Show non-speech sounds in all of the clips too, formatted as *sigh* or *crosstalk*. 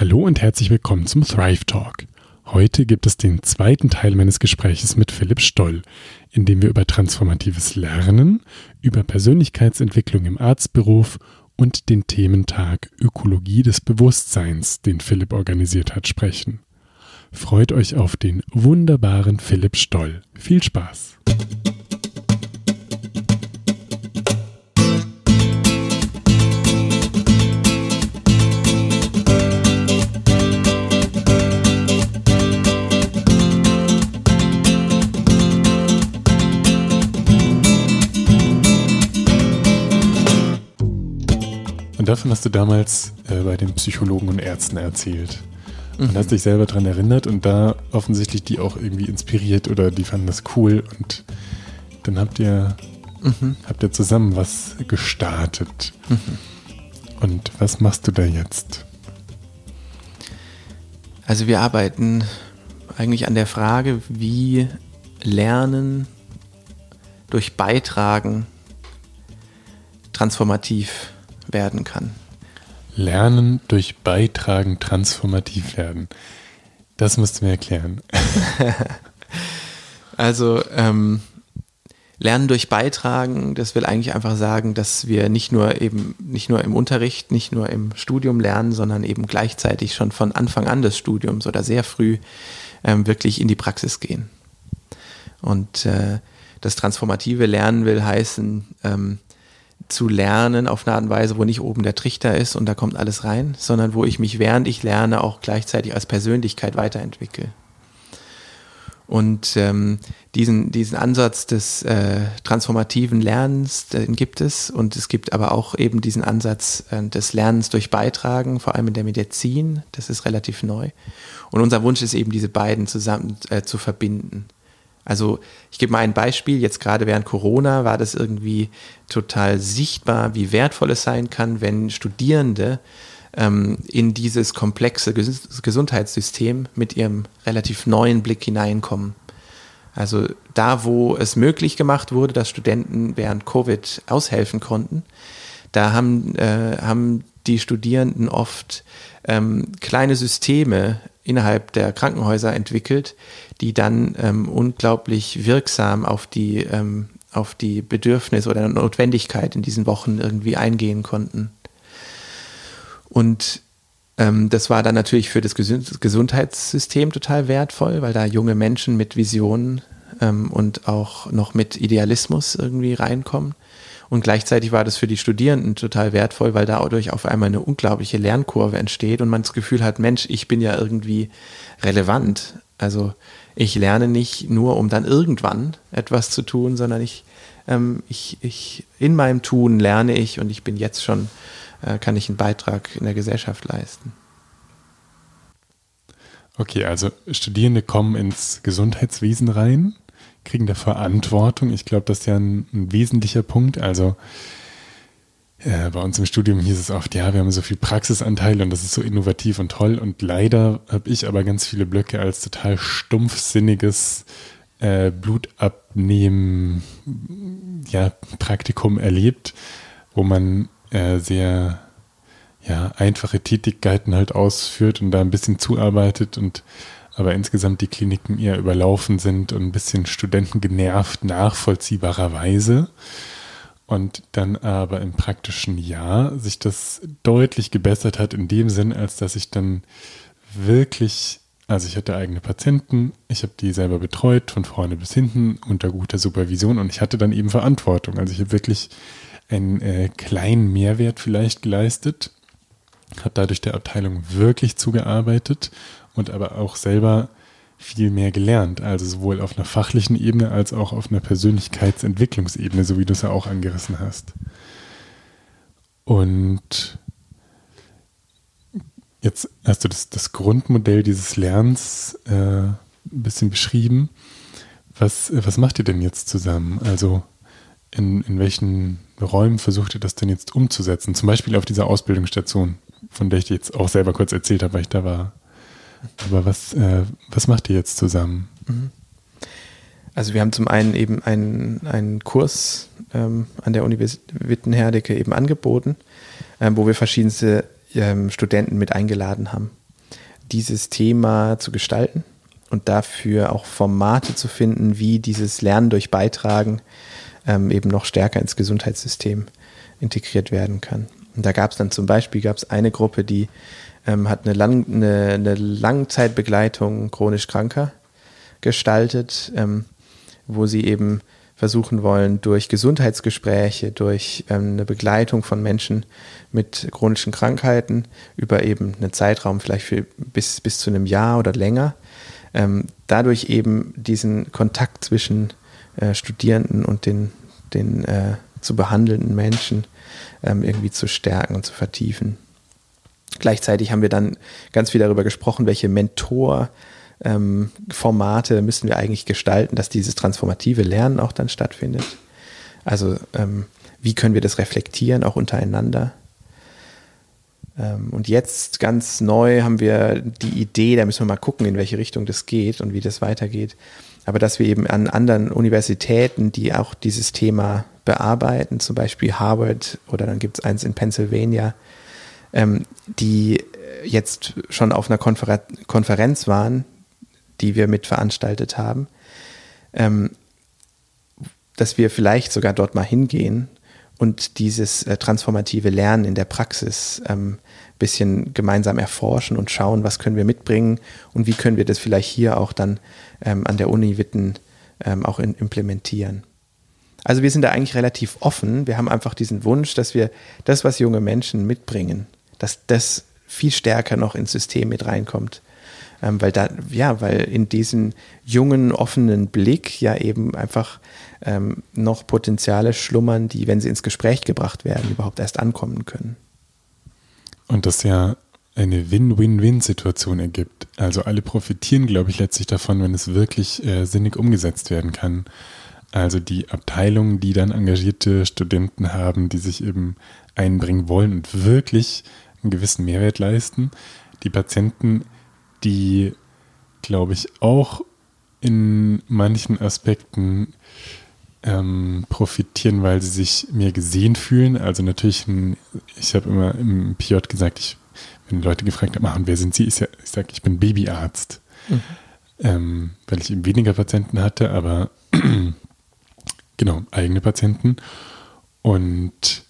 Hallo und herzlich willkommen zum Thrive Talk. Heute gibt es den zweiten Teil meines Gespräches mit Philipp Stoll, in dem wir über transformatives Lernen, über Persönlichkeitsentwicklung im Arztberuf und den Thementag Ökologie des Bewusstseins, den Philipp organisiert hat, sprechen. Freut euch auf den wunderbaren Philipp Stoll. Viel Spaß! Davon hast du damals äh, bei den Psychologen und Ärzten erzählt. Und mhm. hast dich selber daran erinnert und da offensichtlich die auch irgendwie inspiriert oder die fanden das cool und dann habt ihr, mhm. habt ihr zusammen was gestartet. Mhm. Und was machst du da jetzt? Also wir arbeiten eigentlich an der Frage, wie Lernen durch Beitragen transformativ werden kann. Lernen durch Beitragen transformativ werden. Das musst du mir erklären. *laughs* also ähm, Lernen durch Beitragen, das will eigentlich einfach sagen, dass wir nicht nur eben nicht nur im Unterricht, nicht nur im Studium lernen, sondern eben gleichzeitig schon von Anfang an des Studiums oder sehr früh ähm, wirklich in die Praxis gehen. Und äh, das transformative Lernen will heißen, ähm, zu lernen auf eine Art und Weise, wo nicht oben der Trichter ist und da kommt alles rein, sondern wo ich mich während ich lerne auch gleichzeitig als Persönlichkeit weiterentwickle. Und ähm, diesen, diesen Ansatz des äh, transformativen Lernens, den gibt es. Und es gibt aber auch eben diesen Ansatz äh, des Lernens durch Beitragen, vor allem in der Medizin. Das ist relativ neu. Und unser Wunsch ist eben, diese beiden zusammen äh, zu verbinden. Also ich gebe mal ein Beispiel, jetzt gerade während Corona war das irgendwie total sichtbar, wie wertvoll es sein kann, wenn Studierende ähm, in dieses komplexe Ges Gesundheitssystem mit ihrem relativ neuen Blick hineinkommen. Also da, wo es möglich gemacht wurde, dass Studenten während Covid aushelfen konnten, da haben, äh, haben die Studierenden oft ähm, kleine Systeme innerhalb der Krankenhäuser entwickelt, die dann ähm, unglaublich wirksam auf die, ähm, auf die Bedürfnisse oder Notwendigkeit in diesen Wochen irgendwie eingehen konnten. Und ähm, das war dann natürlich für das Gesundheitssystem total wertvoll, weil da junge Menschen mit Visionen ähm, und auch noch mit Idealismus irgendwie reinkommen. Und gleichzeitig war das für die Studierenden total wertvoll, weil dadurch auf einmal eine unglaubliche Lernkurve entsteht und man das Gefühl hat, Mensch, ich bin ja irgendwie relevant. Also ich lerne nicht nur, um dann irgendwann etwas zu tun, sondern ich, ähm, ich, ich in meinem Tun lerne ich und ich bin jetzt schon, äh, kann ich einen Beitrag in der Gesellschaft leisten. Okay, also Studierende kommen ins Gesundheitswesen rein, kriegen da Verantwortung. Ich glaube, das ist ja ein, ein wesentlicher Punkt. Also äh, bei uns im Studium hieß es oft, ja, wir haben so viel Praxisanteil und das ist so innovativ und toll. Und leider habe ich aber ganz viele Blöcke als total stumpfsinniges äh, Blutabnehmen ja, Praktikum erlebt, wo man äh, sehr ja, einfache Tätigkeiten halt ausführt und da ein bisschen zuarbeitet und aber insgesamt die Kliniken eher überlaufen sind und ein bisschen Studenten genervt, nachvollziehbarerweise. Und dann aber im praktischen Jahr sich das deutlich gebessert hat in dem Sinn, als dass ich dann wirklich, also ich hatte eigene Patienten, ich habe die selber betreut, von vorne bis hinten, unter guter Supervision. Und ich hatte dann eben Verantwortung. Also ich habe wirklich einen äh, kleinen Mehrwert vielleicht geleistet, habe dadurch der Abteilung wirklich zugearbeitet und aber auch selber viel mehr gelernt. Also sowohl auf einer fachlichen Ebene als auch auf einer Persönlichkeitsentwicklungsebene, so wie du es ja auch angerissen hast. Und jetzt hast du das, das Grundmodell dieses Lernens äh, ein bisschen beschrieben. Was, was macht ihr denn jetzt zusammen? Also in, in welchen Räumen versucht ihr das denn jetzt umzusetzen? Zum Beispiel auf dieser Ausbildungsstation, von der ich dir jetzt auch selber kurz erzählt habe, weil ich da war. Aber was, äh, was macht ihr jetzt zusammen? Mhm. Also wir haben zum einen eben einen, einen Kurs ähm, an der Universität Wittenherdecke eben angeboten, ähm, wo wir verschiedenste ähm, Studenten mit eingeladen haben. dieses Thema zu gestalten und dafür auch Formate zu finden, wie dieses Lernen durch Beitragen ähm, eben noch stärker ins Gesundheitssystem integriert werden kann. Und da gab es dann zum Beispiel gab's eine Gruppe, die ähm, hat eine, Lang eine, eine, Langzeitbegleitung chronisch Kranker gestaltet, ähm, wo sie eben versuchen wollen, durch Gesundheitsgespräche, durch ähm, eine Begleitung von Menschen mit chronischen Krankheiten über eben einen Zeitraum vielleicht für bis, bis zu einem Jahr oder länger, ähm, dadurch eben diesen Kontakt zwischen äh, Studierenden und den, den äh, zu behandelnden Menschen ähm, irgendwie zu stärken und zu vertiefen. Gleichzeitig haben wir dann ganz viel darüber gesprochen, welche Mentor-Formate ähm, müssen wir eigentlich gestalten, dass dieses transformative Lernen auch dann stattfindet. Also ähm, wie können wir das reflektieren, auch untereinander. Ähm, und jetzt ganz neu haben wir die Idee, da müssen wir mal gucken, in welche Richtung das geht und wie das weitergeht. Aber dass wir eben an anderen Universitäten, die auch dieses Thema bearbeiten, zum Beispiel Harvard oder dann gibt es eins in Pennsylvania, ähm, die jetzt schon auf einer Konfer Konferenz waren, die wir mit veranstaltet haben, ähm, dass wir vielleicht sogar dort mal hingehen und dieses äh, transformative Lernen in der Praxis ähm, bisschen gemeinsam erforschen und schauen, was können wir mitbringen und wie können wir das vielleicht hier auch dann ähm, an der Uni Witten ähm, auch in, implementieren. Also wir sind da eigentlich relativ offen. Wir haben einfach diesen Wunsch, dass wir das, was junge Menschen mitbringen, dass das viel stärker noch ins System mit reinkommt. Ähm, weil da, ja, weil in diesem jungen, offenen Blick ja eben einfach ähm, noch Potenziale schlummern, die, wenn sie ins Gespräch gebracht werden, überhaupt erst ankommen können. Und das ja eine Win-Win-Win-Situation ergibt. Also alle profitieren, glaube ich, letztlich davon, wenn es wirklich äh, sinnig umgesetzt werden kann. Also die Abteilungen, die dann engagierte Studenten haben, die sich eben einbringen wollen und wirklich einen gewissen Mehrwert leisten. Die Patienten, die, glaube ich, auch in manchen Aspekten ähm, profitieren, weil sie sich mehr gesehen fühlen. Also natürlich, ein, ich habe immer im PJ gesagt, ich, wenn Leute gefragt haben, wer sind Sie, ich, ich sage, ich bin Babyarzt. Mhm. Ähm, weil ich eben weniger Patienten hatte, aber *clears throat* genau, eigene Patienten. Und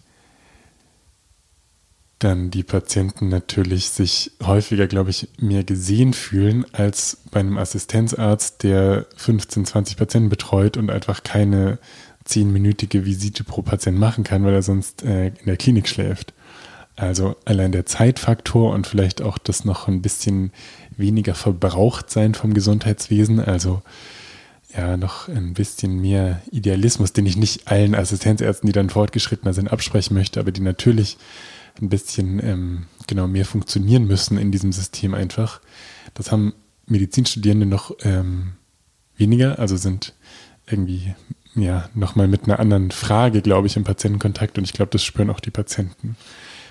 dann die Patienten natürlich sich häufiger, glaube ich, mehr gesehen fühlen als bei einem Assistenzarzt, der 15, 20 Patienten betreut und einfach keine zehnminütige Visite pro Patient machen kann, weil er sonst äh, in der Klinik schläft. Also allein der Zeitfaktor und vielleicht auch das noch ein bisschen weniger verbraucht sein vom Gesundheitswesen, also ja, noch ein bisschen mehr Idealismus, den ich nicht allen Assistenzärzten, die dann fortgeschrittener sind, absprechen möchte, aber die natürlich ein bisschen ähm, genau mehr funktionieren müssen in diesem System einfach. Das haben Medizinstudierende noch ähm, weniger, also sind irgendwie ja nochmal mit einer anderen Frage, glaube ich, im Patientenkontakt und ich glaube, das spüren auch die Patienten.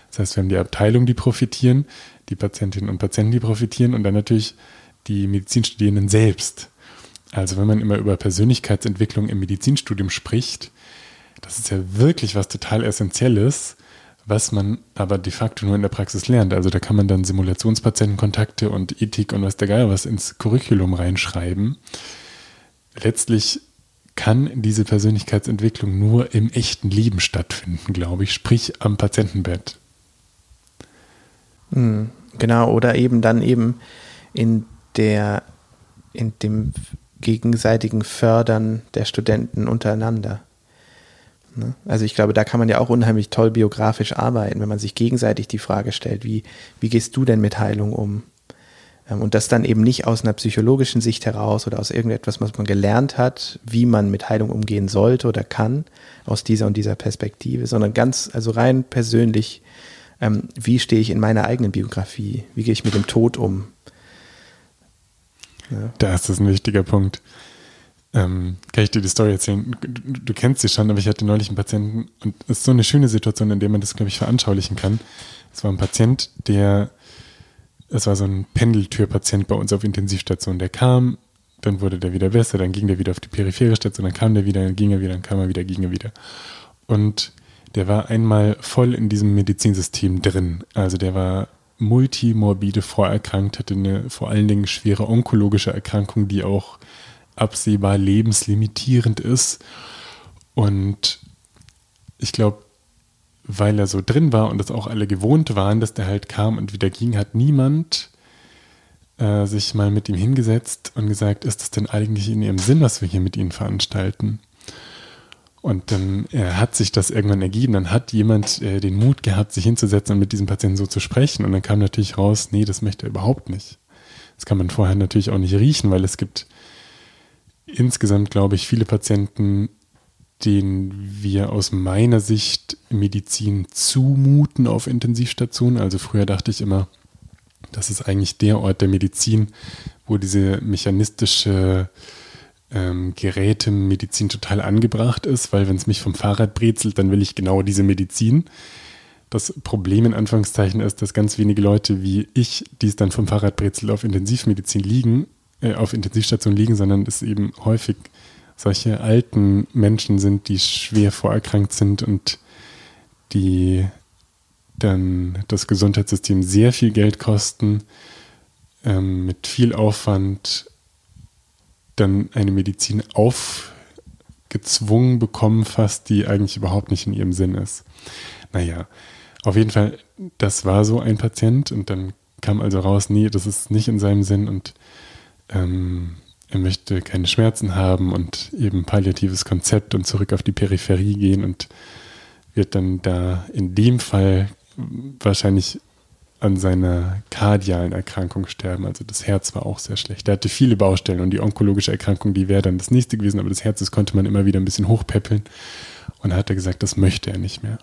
Das heißt, wir haben die Abteilung, die profitieren, die Patientinnen und Patienten, die profitieren und dann natürlich die Medizinstudierenden selbst. Also wenn man immer über Persönlichkeitsentwicklung im Medizinstudium spricht, das ist ja wirklich was total Essentielles, was man aber de facto nur in der Praxis lernt. Also da kann man dann Simulationspatientenkontakte und Ethik und was der Geil was ins Curriculum reinschreiben. Letztlich kann diese Persönlichkeitsentwicklung nur im echten Leben stattfinden, glaube ich, sprich am Patientenbett. Hm, genau, oder eben dann eben in der, in dem gegenseitigen Fördern der Studenten untereinander. Ne? Also ich glaube, da kann man ja auch unheimlich toll biografisch arbeiten, wenn man sich gegenseitig die Frage stellt, wie, wie gehst du denn mit Heilung um? Ähm, und das dann eben nicht aus einer psychologischen Sicht heraus oder aus irgendetwas, was man gelernt hat, wie man mit Heilung umgehen sollte oder kann, aus dieser und dieser Perspektive, sondern ganz, also rein persönlich, ähm, wie stehe ich in meiner eigenen Biografie? Wie gehe ich mit dem Tod um? Ja. Da ist das ein wichtiger Punkt. Ähm, kann ich dir die Story erzählen? Du, du, kennst sie schon, aber ich hatte neulich einen Patienten und es ist so eine schöne Situation, in der man das, glaube ich, veranschaulichen kann. Es war ein Patient, der, es war so ein Pendeltürpatient bei uns auf Intensivstation, der kam, dann wurde der wieder besser, dann ging der wieder auf die periphere Station, dann kam der wieder, dann ging er wieder, dann kam er wieder, ging er wieder. Und der war einmal voll in diesem Medizinsystem drin. Also der war multimorbide vorerkrankt, hatte eine vor allen Dingen schwere onkologische Erkrankung, die auch absehbar lebenslimitierend ist. Und ich glaube, weil er so drin war und das auch alle gewohnt waren, dass der halt kam und wieder ging, hat niemand äh, sich mal mit ihm hingesetzt und gesagt, ist das denn eigentlich in ihrem Sinn, was wir hier mit ihnen veranstalten? Und dann äh, hat sich das irgendwann ergeben. Dann hat jemand äh, den Mut gehabt, sich hinzusetzen und mit diesem Patienten so zu sprechen. Und dann kam natürlich raus, nee, das möchte er überhaupt nicht. Das kann man vorher natürlich auch nicht riechen, weil es gibt insgesamt, glaube ich, viele Patienten, denen wir aus meiner Sicht Medizin zumuten auf Intensivstationen. Also früher dachte ich immer, das ist eigentlich der Ort der Medizin, wo diese mechanistische ähm, Gerätemedizin total angebracht ist, weil wenn es mich vom Fahrrad brezelt, dann will ich genau diese Medizin. Das Problem in Anführungszeichen ist, dass ganz wenige Leute wie ich, die es dann vom Fahrrad brezelt, auf Intensivmedizin liegen, äh, auf Intensivstation liegen, sondern es eben häufig solche alten Menschen sind, die schwer vorerkrankt sind und die dann das Gesundheitssystem sehr viel Geld kosten, ähm, mit viel Aufwand dann eine Medizin aufgezwungen bekommen, fast die eigentlich überhaupt nicht in ihrem Sinn ist. Naja, auf jeden Fall, das war so ein Patient und dann kam also raus, nee, das ist nicht in seinem Sinn und ähm, er möchte keine Schmerzen haben und eben palliatives Konzept und zurück auf die Peripherie gehen und wird dann da in dem Fall wahrscheinlich an seiner kardialen Erkrankung sterben. Also das Herz war auch sehr schlecht. Er hatte viele Baustellen und die onkologische Erkrankung, die wäre dann das nächste gewesen, aber das Herz, das konnte man immer wieder ein bisschen hochpäppeln. Und hat er gesagt, das möchte er nicht mehr.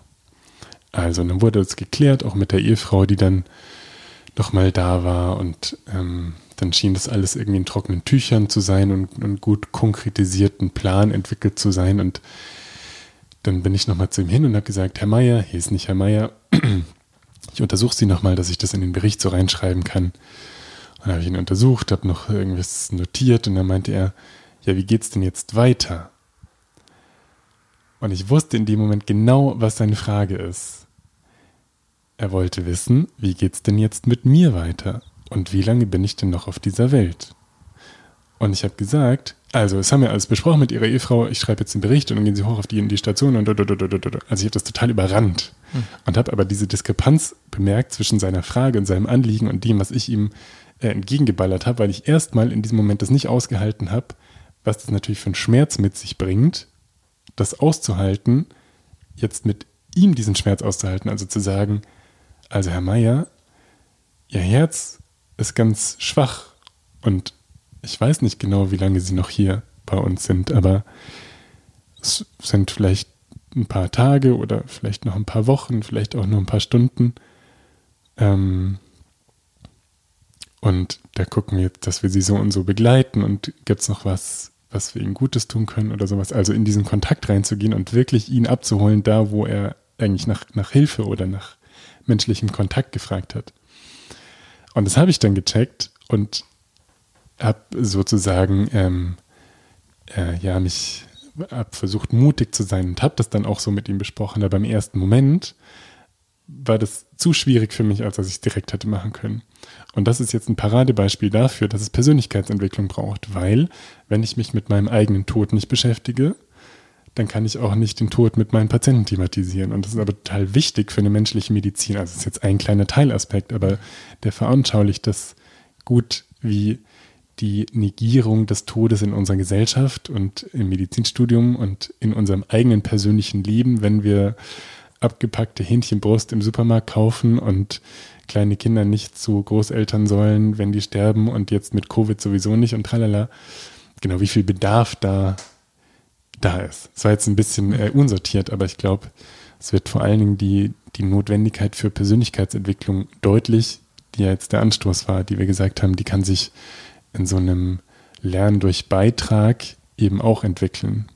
Also dann wurde das geklärt, auch mit der Ehefrau, die dann nochmal da war und ähm, dann schien das alles irgendwie in trockenen Tüchern zu sein und, und gut konkretisierten Plan entwickelt zu sein und dann bin ich nochmal zu ihm hin und habe gesagt, Herr Meier, hier ist nicht Herr Meier, *clears throat* ich untersuche Sie nochmal, dass ich das in den Bericht so reinschreiben kann. Und habe ich ihn untersucht, habe noch irgendwas notiert und dann meinte er, ja, wie geht's denn jetzt weiter? Und ich wusste in dem Moment genau, was seine Frage ist. Er wollte wissen, wie geht's denn jetzt mit mir weiter? Und wie lange bin ich denn noch auf dieser Welt? Und ich habe gesagt, also, es haben wir alles besprochen mit ihrer Ehefrau. Ich schreibe jetzt den Bericht und dann gehen sie hoch auf die, in die Station und. Also, ich habe das total überrannt hm. und habe aber diese Diskrepanz bemerkt zwischen seiner Frage und seinem Anliegen und dem, was ich ihm äh, entgegengeballert habe, weil ich erstmal in diesem Moment das nicht ausgehalten habe, was das natürlich für einen Schmerz mit sich bringt, das auszuhalten, jetzt mit ihm diesen Schmerz auszuhalten, also zu sagen, also Herr Meier, Ihr Herz ist ganz schwach und ich weiß nicht genau, wie lange sie noch hier bei uns sind, aber es sind vielleicht ein paar Tage oder vielleicht noch ein paar Wochen, vielleicht auch nur ein paar Stunden. Ähm, und da gucken wir jetzt, dass wir sie so und so begleiten und gibt es noch was, was wir ihnen Gutes tun können oder sowas. Also in diesen Kontakt reinzugehen und wirklich ihn abzuholen, da wo er eigentlich nach, nach Hilfe oder nach menschlichem Kontakt gefragt hat. Und das habe ich dann gecheckt und habe sozusagen ähm, äh, ja mich hab versucht mutig zu sein und habe das dann auch so mit ihm besprochen. Aber im ersten Moment war das zu schwierig für mich, als dass ich es direkt hätte machen können. Und das ist jetzt ein Paradebeispiel dafür, dass es Persönlichkeitsentwicklung braucht, weil wenn ich mich mit meinem eigenen Tod nicht beschäftige, dann kann ich auch nicht den Tod mit meinen Patienten thematisieren. Und das ist aber total wichtig für eine menschliche Medizin. Also es ist jetzt ein kleiner Teilaspekt, aber der veranschaulicht das gut, wie die Negierung des Todes in unserer Gesellschaft und im Medizinstudium und in unserem eigenen persönlichen Leben, wenn wir abgepackte Hähnchenbrust im Supermarkt kaufen und kleine Kinder nicht zu Großeltern sollen, wenn die sterben und jetzt mit Covid sowieso nicht und tralala. Genau, wie viel Bedarf da, da ist. Es war jetzt ein bisschen äh, unsortiert, aber ich glaube, es wird vor allen Dingen die, die Notwendigkeit für Persönlichkeitsentwicklung deutlich, die ja jetzt der Anstoß war, die wir gesagt haben, die kann sich in so einem Lernen durch Beitrag eben auch entwickeln.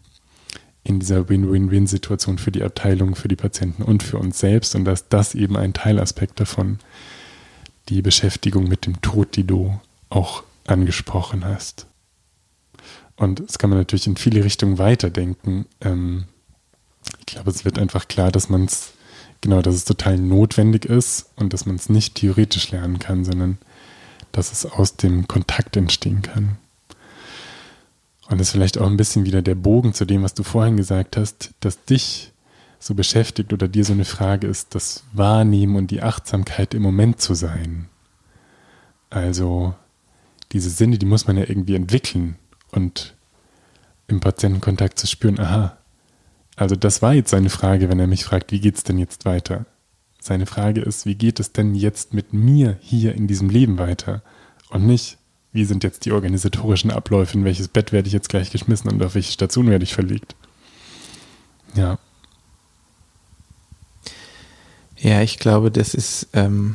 In dieser Win-Win-Win-Situation für die Abteilung, für die Patienten und für uns selbst. Und dass das eben ein Teilaspekt davon, die Beschäftigung mit dem Tod, die du auch angesprochen hast. Und das kann man natürlich in viele Richtungen weiterdenken. Ähm, ich glaube, es wird einfach klar, dass man es genau, dass es total notwendig ist und dass man es nicht theoretisch lernen kann, sondern dass es aus dem Kontakt entstehen kann. Und das ist vielleicht auch ein bisschen wieder der Bogen zu dem, was du vorhin gesagt hast, dass dich so beschäftigt oder dir so eine Frage ist, das Wahrnehmen und die Achtsamkeit im Moment zu sein. Also diese Sinne, die muss man ja irgendwie entwickeln und im Patientenkontakt zu spüren, aha, also das war jetzt seine Frage, wenn er mich fragt, wie geht es denn jetzt weiter? Seine Frage ist, wie geht es denn jetzt mit mir hier in diesem Leben weiter? Und nicht, wie sind jetzt die organisatorischen Abläufe, in welches Bett werde ich jetzt gleich geschmissen und auf welche Station werde ich verlegt? Ja. Ja, ich glaube, das ist, ähm,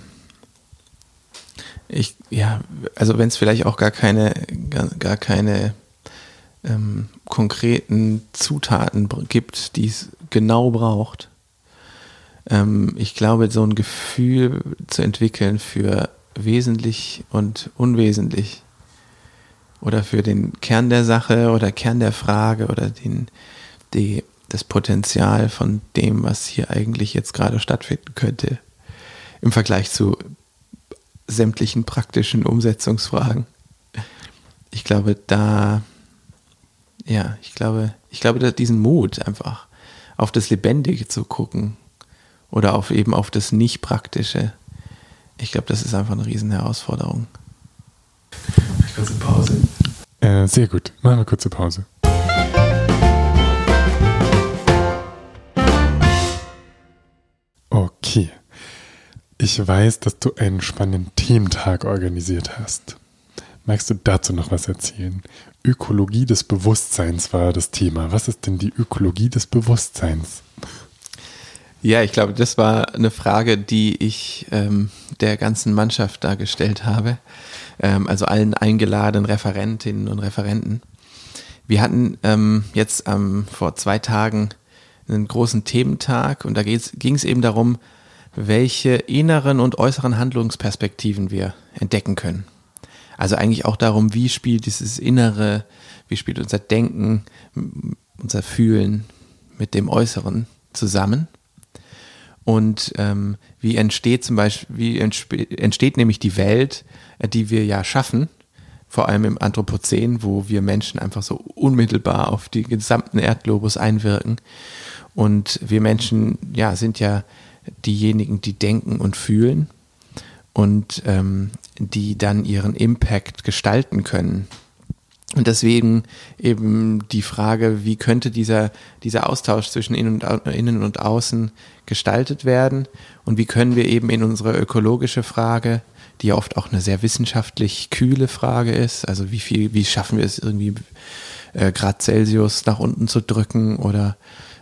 ich, ja, also wenn es vielleicht auch gar keine, gar, gar keine ähm, konkreten Zutaten gibt, die es genau braucht. Ähm, ich glaube, so ein Gefühl zu entwickeln für wesentlich und unwesentlich oder für den Kern der Sache oder Kern der Frage oder den, die, das Potenzial von dem, was hier eigentlich jetzt gerade stattfinden könnte, im Vergleich zu sämtlichen praktischen Umsetzungsfragen. Ich glaube, da ja, ich glaube, ich glaube, diesen Mut einfach auf das Lebendige zu gucken oder auf eben auf das Nicht-Praktische, ich glaube, das ist einfach eine riesen Herausforderung. Ich kurze Pause. Äh, sehr gut. Machen wir kurze Pause. Okay. Ich weiß, dass du einen spannenden Thementag organisiert hast. Magst du dazu noch was erzählen? Ökologie des Bewusstseins war das Thema. Was ist denn die Ökologie des Bewusstseins? Ja, ich glaube, das war eine Frage, die ich ähm, der ganzen Mannschaft da gestellt habe, ähm, also allen eingeladenen Referentinnen und Referenten. Wir hatten ähm, jetzt vor zwei Tagen einen großen Thementag und da ging es eben darum, welche inneren und äußeren Handlungsperspektiven wir entdecken können. Also eigentlich auch darum, wie spielt dieses Innere, wie spielt unser Denken, unser Fühlen mit dem Äußeren zusammen. Und ähm, wie entsteht zum Beispiel, wie entsteht nämlich die Welt, die wir ja schaffen, vor allem im Anthropozän, wo wir Menschen einfach so unmittelbar auf die gesamten Erdglobus einwirken. Und wir Menschen, ja, sind ja diejenigen, die denken und fühlen und ähm, die dann ihren Impact gestalten können. Und deswegen eben die Frage, wie könnte dieser, dieser Austausch zwischen innen und, innen und außen gestaltet werden und wie können wir eben in unsere ökologische Frage, die ja oft auch eine sehr wissenschaftlich kühle Frage ist, also wie viel, wie schaffen wir es irgendwie äh, Grad Celsius nach unten zu drücken oder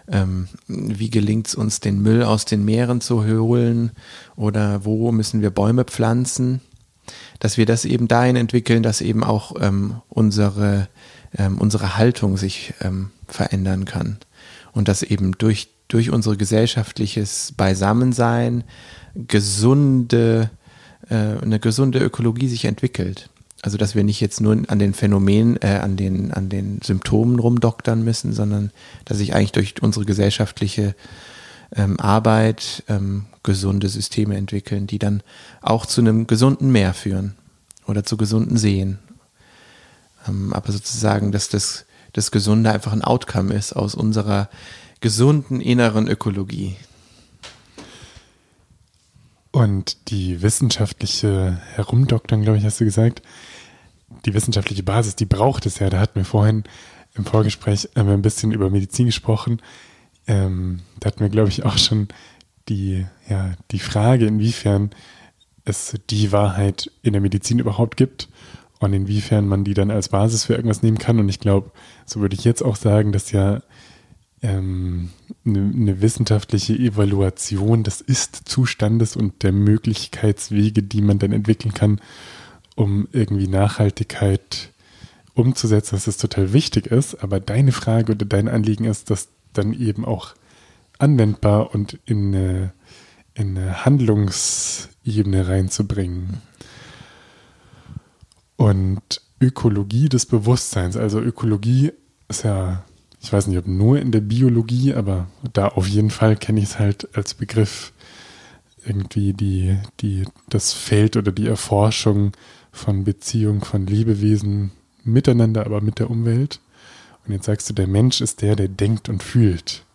ähm, wie gelingt es uns, den Müll aus den Meeren zu holen? Oder wo müssen wir Bäume pflanzen, dass wir das eben dahin entwickeln, dass eben auch ähm, unsere, ähm, unsere Haltung sich ähm, verändern kann. Und dass eben durch, durch unser gesellschaftliches Beisammensein gesunde, äh, eine gesunde Ökologie sich entwickelt. Also dass wir nicht jetzt nur an den Phänomenen, äh, an, den, an den Symptomen rumdoktern müssen, sondern dass sich eigentlich durch unsere gesellschaftliche ähm, Arbeit ähm, gesunde Systeme entwickeln, die dann auch zu einem gesunden Meer führen oder zu gesunden Seen. Ähm, aber sozusagen, dass das, das Gesunde einfach ein Outcome ist aus unserer gesunden inneren Ökologie. Und die wissenschaftliche Herumdoktern, glaube ich, hast du gesagt, die wissenschaftliche Basis, die braucht es ja. Da hatten wir vorhin im Vorgespräch ein bisschen über Medizin gesprochen. Ähm, da hatten wir, glaube ich, auch schon die, ja, die Frage, inwiefern es die Wahrheit in der Medizin überhaupt gibt und inwiefern man die dann als Basis für irgendwas nehmen kann. Und ich glaube, so würde ich jetzt auch sagen, dass ja ähm, eine, eine wissenschaftliche Evaluation des Ist-Zustandes und der Möglichkeitswege, die man dann entwickeln kann, um irgendwie Nachhaltigkeit umzusetzen, dass das total wichtig ist. Aber deine Frage oder dein Anliegen ist, das dann eben auch anwendbar und in eine, in eine Handlungsebene reinzubringen. Und Ökologie des Bewusstseins, also Ökologie ist ja ich weiß nicht, ob nur in der Biologie, aber da auf jeden Fall kenne ich es halt als Begriff irgendwie die, die, das Feld oder die Erforschung von Beziehungen von Lebewesen miteinander, aber mit der Umwelt. Und jetzt sagst du, der Mensch ist der, der denkt und fühlt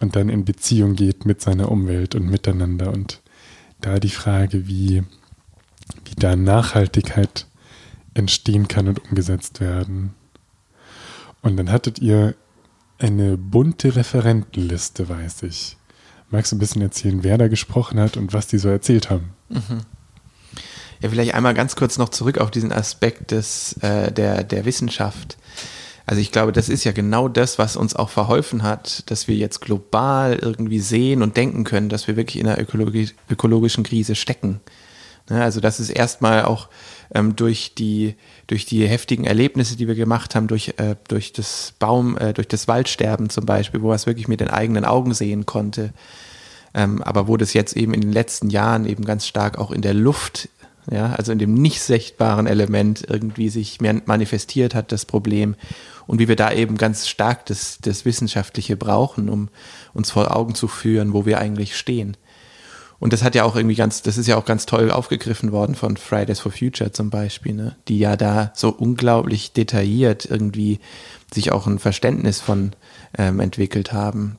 und dann in Beziehung geht mit seiner Umwelt und miteinander. Und da die Frage, wie, wie da Nachhaltigkeit entstehen kann und umgesetzt werden. Und dann hattet ihr eine bunte Referentenliste, weiß ich. Magst du ein bisschen erzählen, wer da gesprochen hat und was die so erzählt haben? Mhm. Ja, vielleicht einmal ganz kurz noch zurück auf diesen Aspekt des, äh, der, der Wissenschaft. Also ich glaube, das ist ja genau das, was uns auch verholfen hat, dass wir jetzt global irgendwie sehen und denken können, dass wir wirklich in einer ökologi ökologischen Krise stecken. Ne, also das ist erstmal auch ähm, durch, die, durch die heftigen Erlebnisse, die wir gemacht haben, durch, äh, durch das Baum, äh, durch das Waldsterben zum Beispiel, wo man es wirklich mit den eigenen Augen sehen konnte. Ähm, aber wo das jetzt eben in den letzten Jahren eben ganz stark auch in der Luft, ja, also in dem nicht sichtbaren Element irgendwie sich manifestiert hat, das Problem und wie wir da eben ganz stark das, das Wissenschaftliche brauchen, um uns vor Augen zu führen, wo wir eigentlich stehen. Und das hat ja auch irgendwie ganz, das ist ja auch ganz toll aufgegriffen worden von Fridays for Future zum Beispiel, ne? die ja da so unglaublich detailliert irgendwie sich auch ein Verständnis von ähm, entwickelt haben.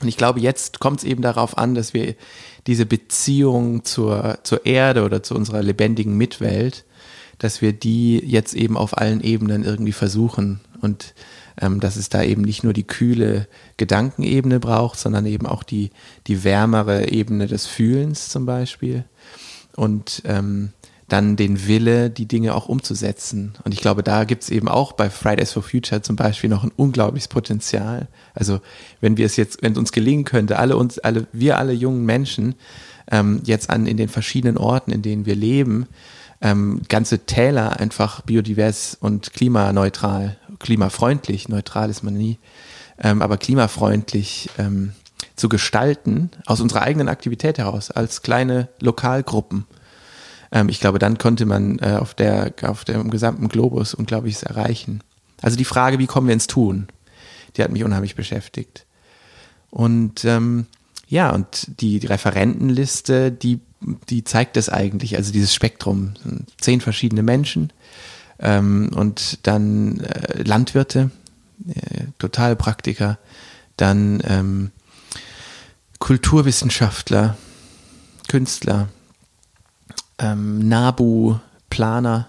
Und ich glaube, jetzt kommt es eben darauf an, dass wir diese Beziehung zur, zur Erde oder zu unserer lebendigen Mitwelt, dass wir die jetzt eben auf allen Ebenen irgendwie versuchen. Und ähm, dass es da eben nicht nur die kühle Gedankenebene braucht, sondern eben auch die, die wärmere Ebene des Fühlens zum Beispiel. Und ähm, dann den Wille, die Dinge auch umzusetzen. Und ich glaube, da gibt es eben auch bei Fridays for Future zum Beispiel noch ein unglaubliches Potenzial. Also wenn wir es jetzt, wenn es uns gelingen könnte, alle uns, alle, wir alle jungen Menschen ähm, jetzt an in den verschiedenen Orten, in denen wir leben, ähm, ganze Täler einfach biodivers und klimaneutral, klimafreundlich, neutral ist man nie, ähm, aber klimafreundlich ähm, zu gestalten, aus unserer eigenen Aktivität heraus, als kleine Lokalgruppen. Ähm, ich glaube, dann konnte man äh, auf, der, auf dem gesamten Globus Unglaubliches erreichen. Also die Frage, wie kommen wir ins Tun, die hat mich unheimlich beschäftigt. Und ähm, ja, und die, die Referentenliste, die die zeigt das eigentlich, also dieses Spektrum. Zehn verschiedene Menschen ähm, und dann äh, Landwirte, äh, Totalpraktiker, dann ähm, Kulturwissenschaftler, Künstler, ähm, NABU, Planer,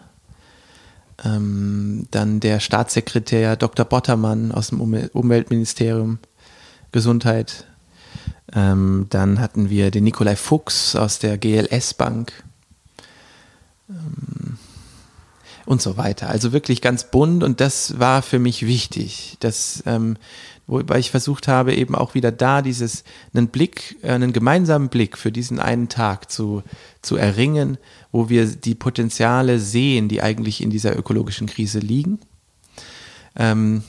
ähm, dann der Staatssekretär Dr. Bottermann aus dem Umweltministerium, Gesundheit, ähm, dann hatten wir den Nikolai Fuchs aus der GLS Bank ähm, und so weiter. Also wirklich ganz bunt und das war für mich wichtig, dass, ähm, wobei ich versucht habe, eben auch wieder da dieses, einen Blick, äh, einen gemeinsamen Blick für diesen einen Tag zu, zu erringen, wo wir die Potenziale sehen, die eigentlich in dieser ökologischen Krise liegen. Ähm,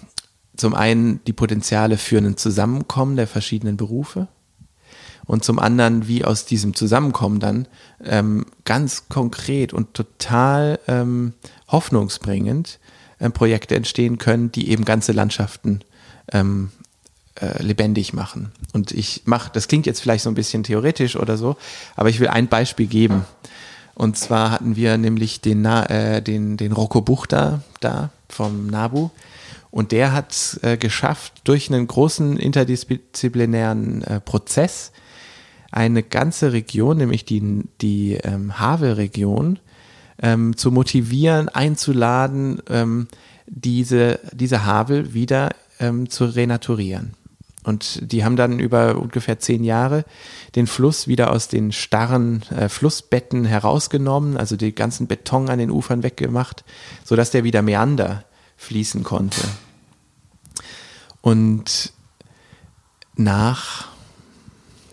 zum einen die Potenziale für ein Zusammenkommen der verschiedenen Berufe und zum anderen, wie aus diesem Zusammenkommen dann ähm, ganz konkret und total ähm, hoffnungsbringend äh, Projekte entstehen können, die eben ganze Landschaften ähm, äh, lebendig machen. Und ich mache, das klingt jetzt vielleicht so ein bisschen theoretisch oder so, aber ich will ein Beispiel geben. Und zwar hatten wir nämlich den, äh, den, den Rocco Buchter da vom NABU. Und der hat äh, geschafft, durch einen großen interdisziplinären äh, Prozess eine ganze Region, nämlich die, die ähm, Havel-Region, ähm, zu motivieren, einzuladen, ähm, diese, diese Havel wieder ähm, zu renaturieren. Und die haben dann über ungefähr zehn Jahre den Fluss wieder aus den starren äh, Flussbetten herausgenommen, also den ganzen Beton an den Ufern weggemacht, sodass der wieder Meander fließen konnte. Und nach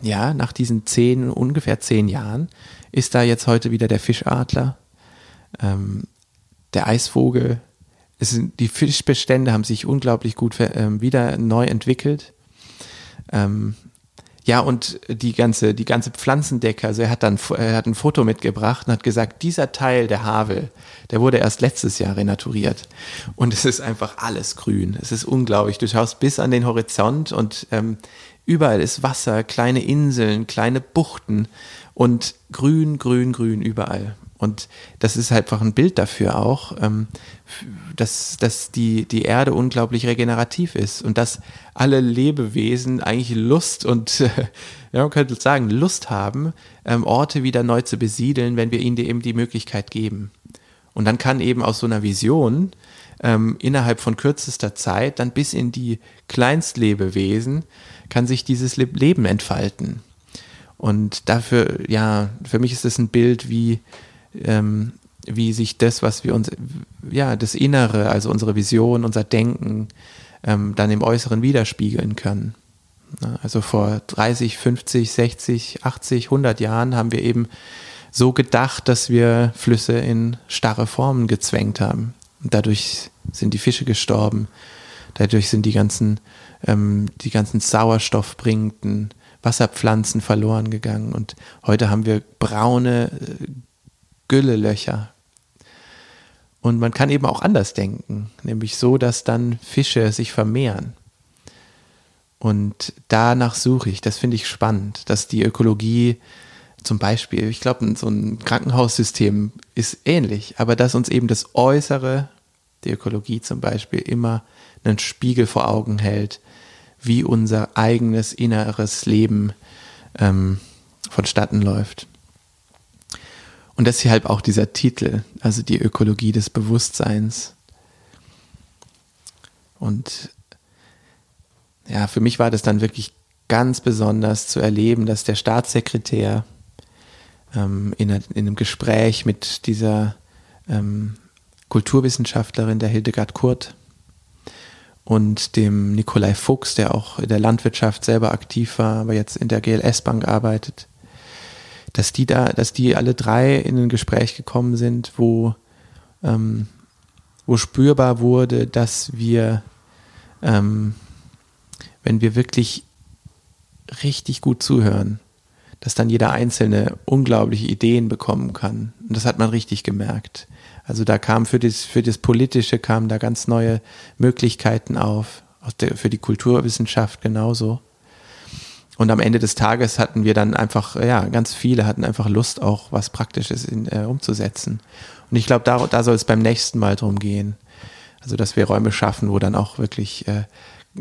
ja, nach diesen zehn, ungefähr zehn Jahren, ist da jetzt heute wieder der Fischadler, ähm, der Eisvogel. Sind, die Fischbestände haben sich unglaublich gut äh, wieder neu entwickelt. Ähm, Ja, und die ganze, die ganze Pflanzendecke, also er hat dann er hat ein Foto mitgebracht und hat gesagt, dieser Teil der Havel, der wurde erst letztes Jahr renaturiert. Und es ist einfach alles grün. Es ist unglaublich. Du schaust bis an den Horizont und ähm, überall ist Wasser, kleine Inseln, kleine Buchten und grün, grün, grün überall. Und das ist halt einfach ein Bild dafür auch, ähm, dass, dass die, die Erde unglaublich regenerativ ist und dass alle Lebewesen eigentlich Lust und, *laughs* ja, man könnte sagen, Lust haben, ähm, Orte wieder neu zu besiedeln, wenn wir ihnen eben die Möglichkeit geben. Und dann kann eben aus so einer Vision ähm, innerhalb von kürzester Zeit dann bis in die Kleinstlebewesen kann sich dieses Leben entfalten. Und dafür, ja, für mich ist das ein Bild, wie, ähm, wie sich das, was wir uns, ja, das Innere, also unsere Vision, unser Denken, ähm, dann im Äußeren widerspiegeln können. Also vor 30, 50, 60, 80, 100 Jahren haben wir eben so gedacht, dass wir Flüsse in starre Formen gezwängt haben. Und dadurch sind die Fische gestorben. Dadurch sind die ganzen, ähm, die ganzen sauerstoffbringenden Wasserpflanzen verloren gegangen. Und heute haben wir braune äh, Güllelöcher. Und man kann eben auch anders denken, nämlich so, dass dann Fische sich vermehren. Und danach suche ich, das finde ich spannend, dass die Ökologie zum Beispiel, ich glaube, so ein Krankenhaussystem ist ähnlich, aber dass uns eben das Äußere, die Ökologie zum Beispiel, immer einen Spiegel vor Augen hält, wie unser eigenes inneres Leben ähm, vonstatten läuft. Und deshalb auch dieser Titel, also die Ökologie des Bewusstseins. Und ja, für mich war das dann wirklich ganz besonders zu erleben, dass der Staatssekretär ähm, in, in, einem Gespräch mit dieser ähm, Kulturwissenschaftlerin, der Hildegard Kurt, und dem Nikolai Fuchs, der auch in der Landwirtschaft selber aktiv war, aber jetzt in der GLS Bank arbeitet, dass die da, dass die alle drei in ein Gespräch gekommen sind, wo, ähm, wo spürbar wurde, dass wir, ähm, wenn wir wirklich richtig gut zuhören, dass dann jeder Einzelne unglaubliche Ideen bekommen kann. Und das hat man richtig gemerkt. Also da kam für das, für das Politische kamen da ganz neue Möglichkeiten auf, der, für die Kulturwissenschaft genauso. Und am Ende des Tages hatten wir dann einfach, ja, ganz viele hatten einfach Lust, auch was Praktisches in, äh, umzusetzen. Und ich glaube, da, da soll es beim nächsten Mal drum gehen. Also, dass wir Räume schaffen, wo dann auch wirklich äh,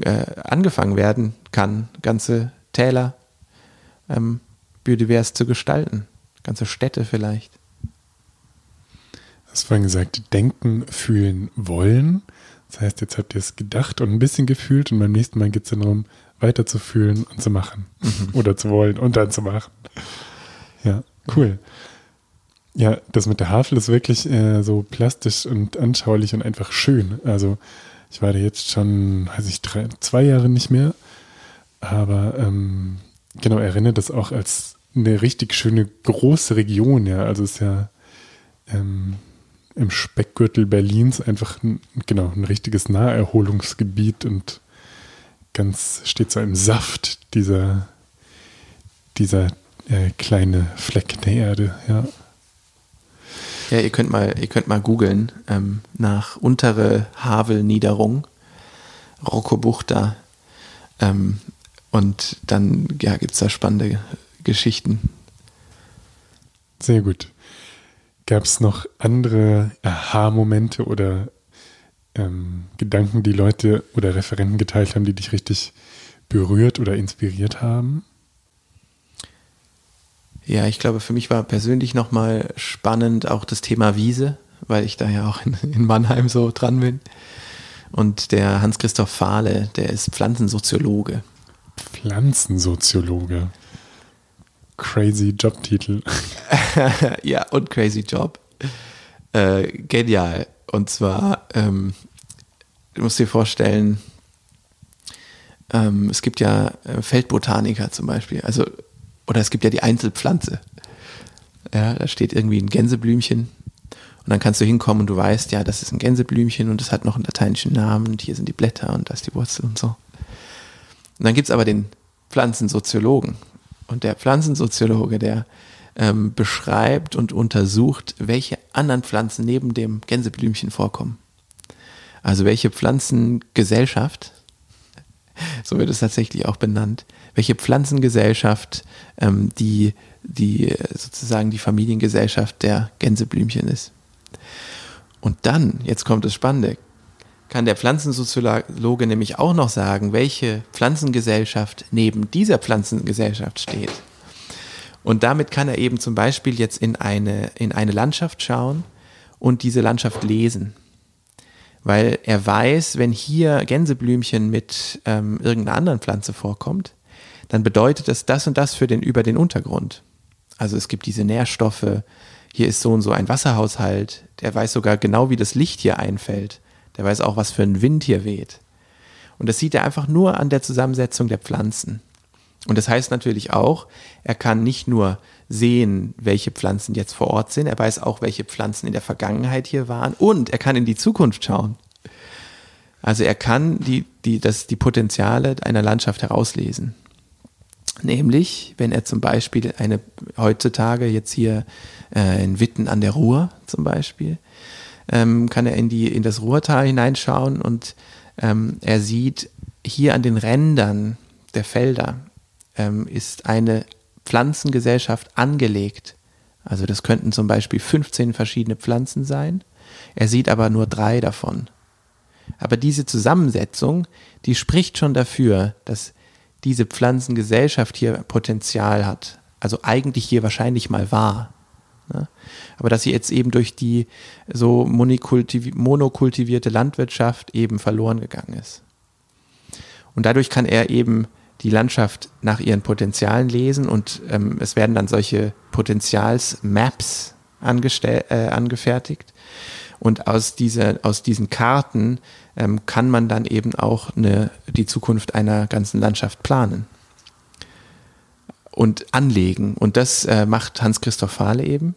äh, angefangen werden kann, ganze Täler ähm, biodivers zu gestalten. Ganze Städte vielleicht hast vorhin gesagt, denken, fühlen, wollen. Das heißt, jetzt habt ihr es gedacht und ein bisschen gefühlt und beim nächsten Mal geht es dann darum, weiter zu fühlen und zu machen. Mhm. Oder zu wollen und dann zu machen. Ja, cool. Ja, das mit der Havel ist wirklich äh, so plastisch und anschaulich und einfach schön. Also ich war da jetzt schon, weiß ich, drei, zwei Jahre nicht mehr. Aber ähm, genau, erinnert das auch als eine richtig schöne große Region, ja. Also es ist ja ähm, im Speckgürtel Berlins einfach ein, genau ein richtiges Naherholungsgebiet und ganz steht so im Saft dieser, dieser äh, kleine Fleck der Erde, ja. Ja, ihr könnt mal, ihr könnt mal googeln ähm, nach untere Havelniederung, Roccobuchta. Ähm, und dann ja, gibt es da spannende Geschichten. Sehr gut. Gab es noch andere Aha-Momente oder ähm, Gedanken, die Leute oder Referenten geteilt haben, die dich richtig berührt oder inspiriert haben? Ja, ich glaube, für mich war persönlich nochmal spannend auch das Thema Wiese, weil ich da ja auch in, in Mannheim so dran bin. Und der Hans-Christoph Fahle, der ist Pflanzensoziologe. Pflanzensoziologe. Crazy Jobtitel. *laughs* ja, und Crazy Job. Äh, genial. Und zwar, ähm, du musst dir vorstellen, ähm, es gibt ja äh, Feldbotaniker zum Beispiel, also, oder es gibt ja die Einzelpflanze. Ja, da steht irgendwie ein Gänseblümchen und dann kannst du hinkommen und du weißt, ja, das ist ein Gänseblümchen und es hat noch einen lateinischen Namen und hier sind die Blätter und da ist die Wurzel und so. Und dann gibt es aber den Pflanzensoziologen. Und der Pflanzensoziologe, der ähm, beschreibt und untersucht, welche anderen Pflanzen neben dem Gänseblümchen vorkommen. Also welche Pflanzengesellschaft, so wird es tatsächlich auch benannt, welche Pflanzengesellschaft ähm, die, die sozusagen die Familiengesellschaft der Gänseblümchen ist. Und dann, jetzt kommt das Spannende, kann der Pflanzensoziologe nämlich auch noch sagen, welche Pflanzengesellschaft neben dieser Pflanzengesellschaft steht. Und damit kann er eben zum Beispiel jetzt in eine, in eine Landschaft schauen und diese Landschaft lesen. Weil er weiß, wenn hier Gänseblümchen mit ähm, irgendeiner anderen Pflanze vorkommt, dann bedeutet das das und das für den über den Untergrund. Also es gibt diese Nährstoffe, hier ist so und so ein Wasserhaushalt, der weiß sogar genau, wie das Licht hier einfällt. Der weiß auch, was für ein Wind hier weht. Und das sieht er einfach nur an der Zusammensetzung der Pflanzen. Und das heißt natürlich auch, er kann nicht nur sehen, welche Pflanzen jetzt vor Ort sind, er weiß auch, welche Pflanzen in der Vergangenheit hier waren und er kann in die Zukunft schauen. Also er kann die, die, das, die Potenziale einer Landschaft herauslesen. Nämlich, wenn er zum Beispiel eine, heutzutage jetzt hier äh, in Witten an der Ruhr zum Beispiel, ähm, kann er in, die, in das Ruhrtal hineinschauen und ähm, er sieht hier an den Rändern der Felder ähm, ist eine Pflanzengesellschaft angelegt. Also das könnten zum Beispiel 15 verschiedene Pflanzen sein. Er sieht aber nur drei davon. Aber diese Zusammensetzung, die spricht schon dafür, dass diese Pflanzengesellschaft hier Potenzial hat. Also eigentlich hier wahrscheinlich mal war. Ne? Aber dass sie jetzt eben durch die so monokultivierte Landwirtschaft eben verloren gegangen ist. Und dadurch kann er eben die Landschaft nach ihren Potenzialen lesen und ähm, es werden dann solche Potenzialsmaps äh, angefertigt. Und aus, diese, aus diesen Karten ähm, kann man dann eben auch eine, die Zukunft einer ganzen Landschaft planen und anlegen. Und das äh, macht Hans-Christoph Fahle eben.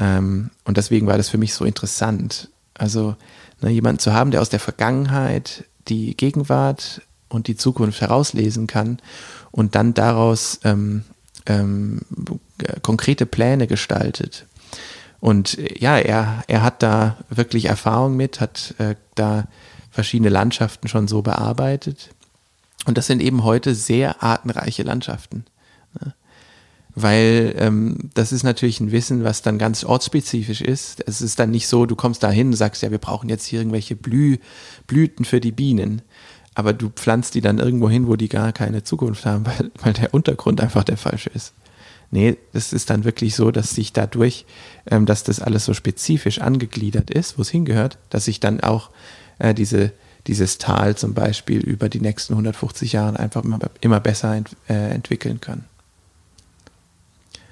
Ähm, und deswegen war das für mich so interessant. Also ne, jemanden zu haben, der aus der Vergangenheit die Gegenwart und die Zukunft herauslesen kann und dann daraus ähm, ähm, konkrete Pläne gestaltet. Und äh, ja, er, er hat da wirklich Erfahrung mit, hat äh, da verschiedene Landschaften schon so bearbeitet. Und das sind eben heute sehr artenreiche Landschaften. Ne? Weil ähm, das ist natürlich ein Wissen, was dann ganz ortsspezifisch ist. Es ist dann nicht so, du kommst da hin und sagst, ja, wir brauchen jetzt hier irgendwelche Blü Blüten für die Bienen. Aber du pflanzt die dann irgendwo hin, wo die gar keine Zukunft haben, *laughs* weil, weil der Untergrund einfach der falsche ist. Nee, es ist dann wirklich so, dass sich dadurch, ähm, dass das alles so spezifisch angegliedert ist, wo es hingehört, dass sich dann auch äh, diese, dieses Tal zum Beispiel über die nächsten 150 Jahre einfach immer, immer besser ent, äh, entwickeln kann.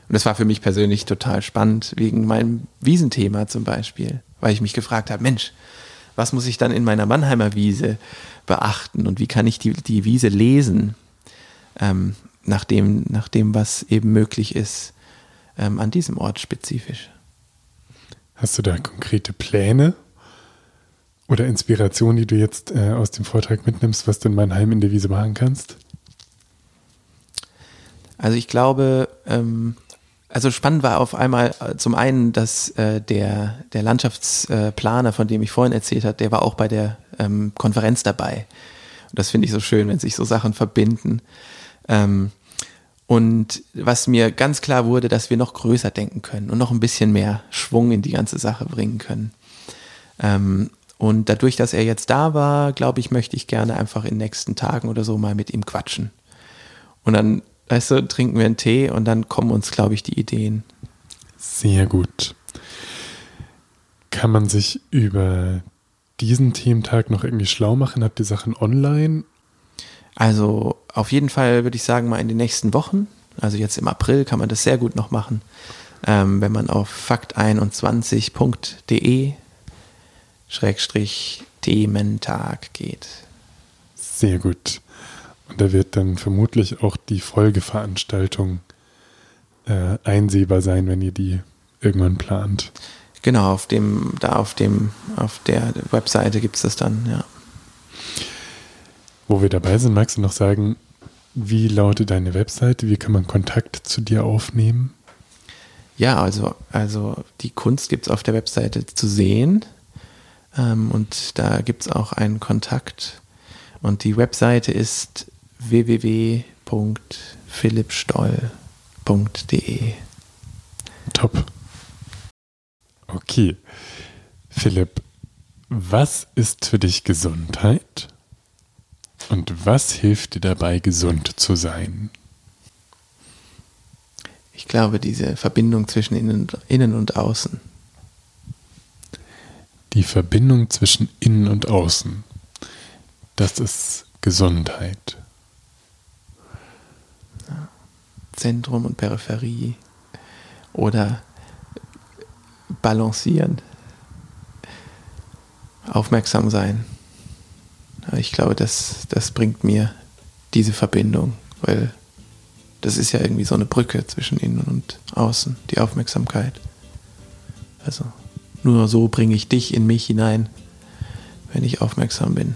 Und das war für mich persönlich total spannend, wegen meinem Wiesenthema zum Beispiel, weil ich mich gefragt habe, Mensch, was muss ich dann in meiner Mannheimer Wiese beachten und wie kann ich die, die Wiese lesen? Ähm, nach dem, nach dem was eben möglich ist ähm, an diesem Ort spezifisch. Hast du da konkrete Pläne oder Inspirationen, die du jetzt äh, aus dem Vortrag mitnimmst, was du in Mannheim in der Wiese machen kannst? Also ich glaube, ähm, also spannend war auf einmal äh, zum einen, dass äh, der, der Landschaftsplaner, von dem ich vorhin erzählt habe, der war auch bei der ähm, Konferenz dabei. Und das finde ich so schön, wenn sich so Sachen verbinden. Ähm, und was mir ganz klar wurde, dass wir noch größer denken können und noch ein bisschen mehr Schwung in die ganze Sache bringen können. Ähm, und dadurch, dass er jetzt da war, glaube ich, möchte ich gerne einfach in den nächsten Tagen oder so mal mit ihm quatschen. Und dann, weißt du, trinken wir einen Tee und dann kommen uns, glaube ich, die Ideen. Sehr gut. Kann man sich über diesen Thementag noch irgendwie schlau machen? Habt ihr Sachen online also auf jeden Fall würde ich sagen, mal in den nächsten Wochen, also jetzt im April kann man das sehr gut noch machen, ähm, wenn man auf fakt21.de Schrägstrich Thementag geht. Sehr gut. Und da wird dann vermutlich auch die Folgeveranstaltung äh, einsehbar sein, wenn ihr die irgendwann plant. Genau, auf dem, da auf dem, auf der Webseite gibt es das dann, ja wo wir dabei sind, magst du noch sagen, Wie lautet deine Webseite? Wie kann man Kontakt zu dir aufnehmen? Ja, also, also die Kunst gibt es auf der Webseite zu sehen. Ähm, und da gibt es auch einen Kontakt. Und die Webseite ist www.philippstoll.de. Top. Okay. Philipp, was ist für dich Gesundheit? Und was hilft dir dabei, gesund zu sein? Ich glaube, diese Verbindung zwischen innen, innen und außen. Die Verbindung zwischen innen und außen. Das ist Gesundheit. Zentrum und Peripherie. Oder balancieren. Aufmerksam sein. Ich glaube, das, das bringt mir diese Verbindung, weil das ist ja irgendwie so eine Brücke zwischen innen und außen, die Aufmerksamkeit. Also nur so bringe ich dich in mich hinein, wenn ich aufmerksam bin.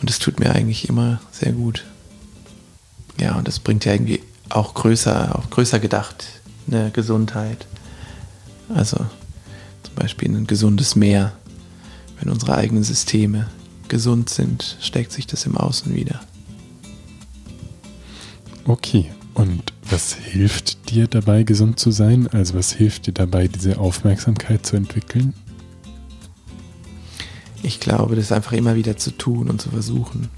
Und das tut mir eigentlich immer sehr gut. Ja, und das bringt ja irgendwie auch größer, auch größer gedacht, eine Gesundheit. Also zum Beispiel ein gesundes Meer. Wenn unsere eigenen Systeme gesund sind, steckt sich das im Außen wieder. Okay, und was hilft dir dabei, gesund zu sein? Also was hilft dir dabei, diese Aufmerksamkeit zu entwickeln? Ich glaube, das einfach immer wieder zu tun und zu versuchen.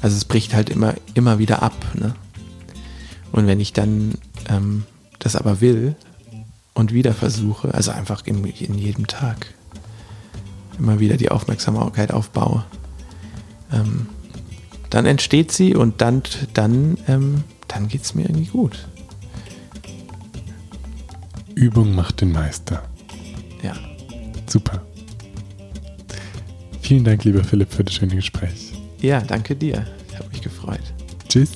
Also es bricht halt immer, immer wieder ab. Ne? Und wenn ich dann ähm, das aber will und wieder versuche, also einfach in, in jedem Tag immer wieder die Aufmerksamkeit aufbaue, ähm, dann entsteht sie und dann, dann, ähm, dann geht es mir irgendwie gut. Übung macht den Meister. Ja. Super. Vielen Dank, lieber Philipp, für das schöne Gespräch. Ja, danke dir. Ich habe mich gefreut. Tschüss.